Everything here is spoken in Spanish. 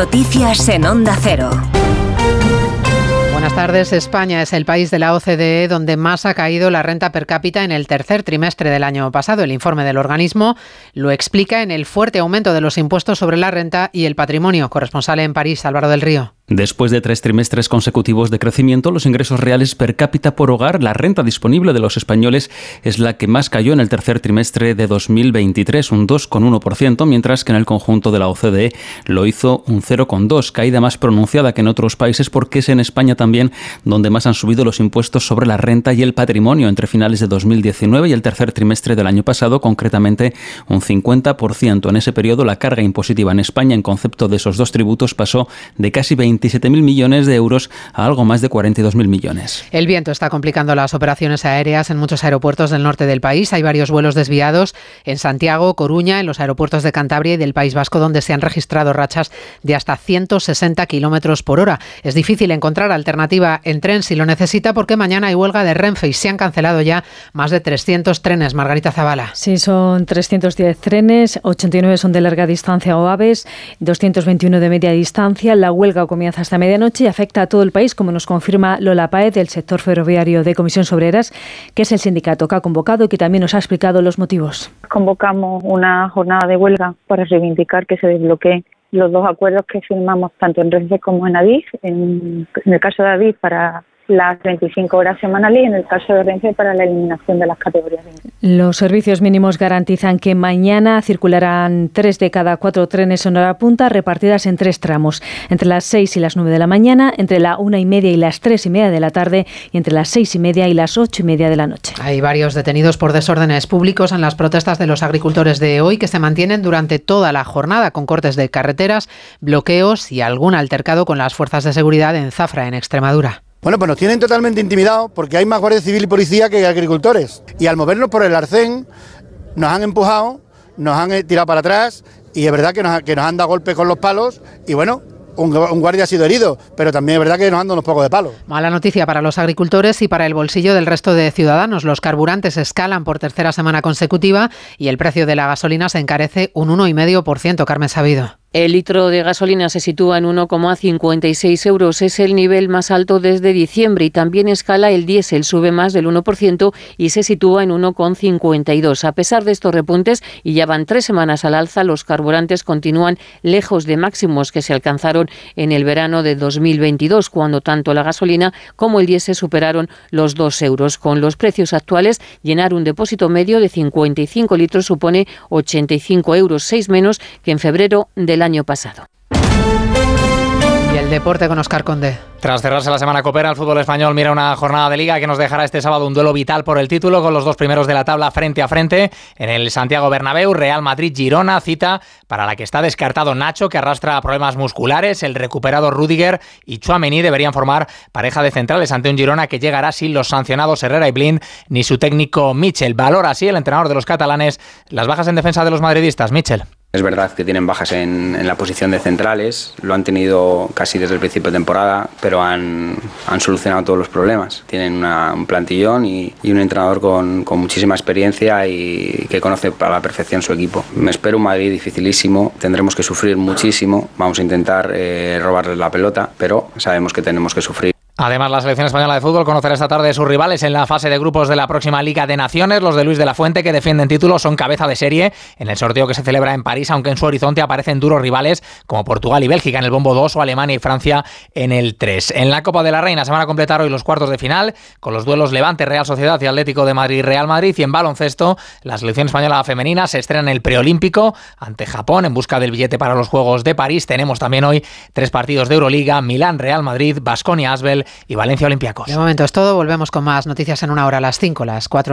Noticias en Onda Cero. Buenas tardes. España es el país de la OCDE donde más ha caído la renta per cápita en el tercer trimestre del año pasado. El informe del organismo lo explica en el fuerte aumento de los impuestos sobre la renta y el patrimonio. Corresponsal en París, Álvaro del Río. Después de tres trimestres consecutivos de crecimiento, los ingresos reales per cápita por hogar, la renta disponible de los españoles, es la que más cayó en el tercer trimestre de 2023, un 2,1%, mientras que en el conjunto de la OCDE lo hizo un 0,2%, caída más pronunciada que en otros países porque es en España también donde más han subido los impuestos sobre la renta y el patrimonio entre finales de 2019 y el tercer trimestre del año pasado, concretamente un 50%. En ese periodo, la carga impositiva en España en concepto de esos dos tributos pasó de casi 20 27.000 millones de euros a algo más de 42.000 millones. El viento está complicando las operaciones aéreas en muchos aeropuertos del norte del país. Hay varios vuelos desviados en Santiago, Coruña, en los aeropuertos de Cantabria y del País Vasco, donde se han registrado rachas de hasta 160 kilómetros por hora. Es difícil encontrar alternativa en tren si lo necesita, porque mañana hay huelga de Renfe y se han cancelado ya más de 300 trenes. Margarita Zavala. Sí, son 310 trenes, 89 son de larga distancia o aves, 221 de media distancia. La huelga comienza hasta medianoche y afecta a todo el país, como nos confirma Lola Paez del sector ferroviario de Comisión Sobreras, que es el sindicato que ha convocado y que también nos ha explicado los motivos. Convocamos una jornada de huelga para reivindicar que se desbloqueen los dos acuerdos que firmamos tanto en Renfe como en Adif. En, en el caso de Adif para las 25 horas semanales y en el caso de Renfe para la eliminación de las categorías. Los servicios mínimos garantizan que mañana circularán tres de cada cuatro trenes en hora punta repartidas en tres tramos, entre las 6 y las 9 de la mañana, entre la una y media y las tres y media de la tarde y entre las seis y media y las ocho y media de la noche. Hay varios detenidos por desórdenes públicos en las protestas de los agricultores de hoy que se mantienen durante toda la jornada con cortes de carreteras, bloqueos y algún altercado con las fuerzas de seguridad en Zafra, en Extremadura. Bueno, pues nos tienen totalmente intimidados porque hay más guardia civil y policía que agricultores. Y al movernos por el arcén, nos han empujado, nos han eh, tirado para atrás y es verdad que nos, que nos han dado golpes con los palos y bueno, un, guardia ha sido herido, pero también es verdad que nos han dado unos pocos de palos. Mala noticia para los agricultores y para el bolsillo del resto de ciudadanos. Los carburantes escalan por tercera semana consecutiva y el precio de la gasolina se encarece un 1,5%, Carmen Sabido. El litro de gasolina se sitúa en 1,56 euros. Es el nivel más alto desde diciembre y también escala el diésel, sube más del 1% y se sitúa en 1,52. A pesar de estos repuntes, y ya van tres semanas al alza, los carburantes continúan lejos de máximos que se alcanzaron en el verano de 2022, cuando tanto la gasolina como el diésel superaron los 2 euros. Con los precios actuales, llenar un depósito medio de 55 litros supone 85 euros, 6 menos que en febrero del año pasado. Y el deporte con Oscar Conde. Tras cerrarse la semana copera, el fútbol español mira una jornada de liga que nos dejará este sábado un duelo vital por el título con los dos primeros de la tabla frente a frente en el Santiago Bernabéu, Real Madrid-Girona, cita para la que está descartado Nacho que arrastra problemas musculares, el recuperado Rudiger y Chuamení deberían formar pareja de centrales ante un Girona que llegará sin los sancionados Herrera y Blind ni su técnico Michel. Valora así el entrenador de los catalanes las bajas en defensa de los madridistas, Michel. Es verdad que tienen bajas en, la posición de centrales, lo han tenido casi desde el principio de temporada, pero han, solucionado todos los problemas. Tienen un plantillón y, un entrenador con, con, muchísima experiencia y que conoce a la perfección su equipo. Me espero un Madrid dificilísimo, tendremos que sufrir muchísimo, vamos a intentar eh, robarles la pelota, pero sabemos que tenemos que sufrir. Además, la selección española de fútbol conocerá esta tarde sus rivales en la fase de grupos de la próxima Liga de Naciones. Los de Luis de la Fuente, que defienden títulos, son cabeza de serie en el sorteo que se celebra en París, aunque en su horizonte aparecen duros rivales como Portugal y Bélgica en el bombo 2 o Alemania y Francia en el 3. En la Copa de la Reina se van a completar hoy los cuartos de final con los duelos Levante, Real Sociedad y Atlético de Madrid, Real Madrid. Y en baloncesto, la selección española femenina se estrena en el preolímpico ante Japón en busca del billete para los Juegos de París. Tenemos también hoy tres partidos de Euroliga: Milán, Real Madrid, Basconia, Asbel y Valencia Olimpia. De momento es todo. Volvemos con más noticias en una hora a las 5, las 4.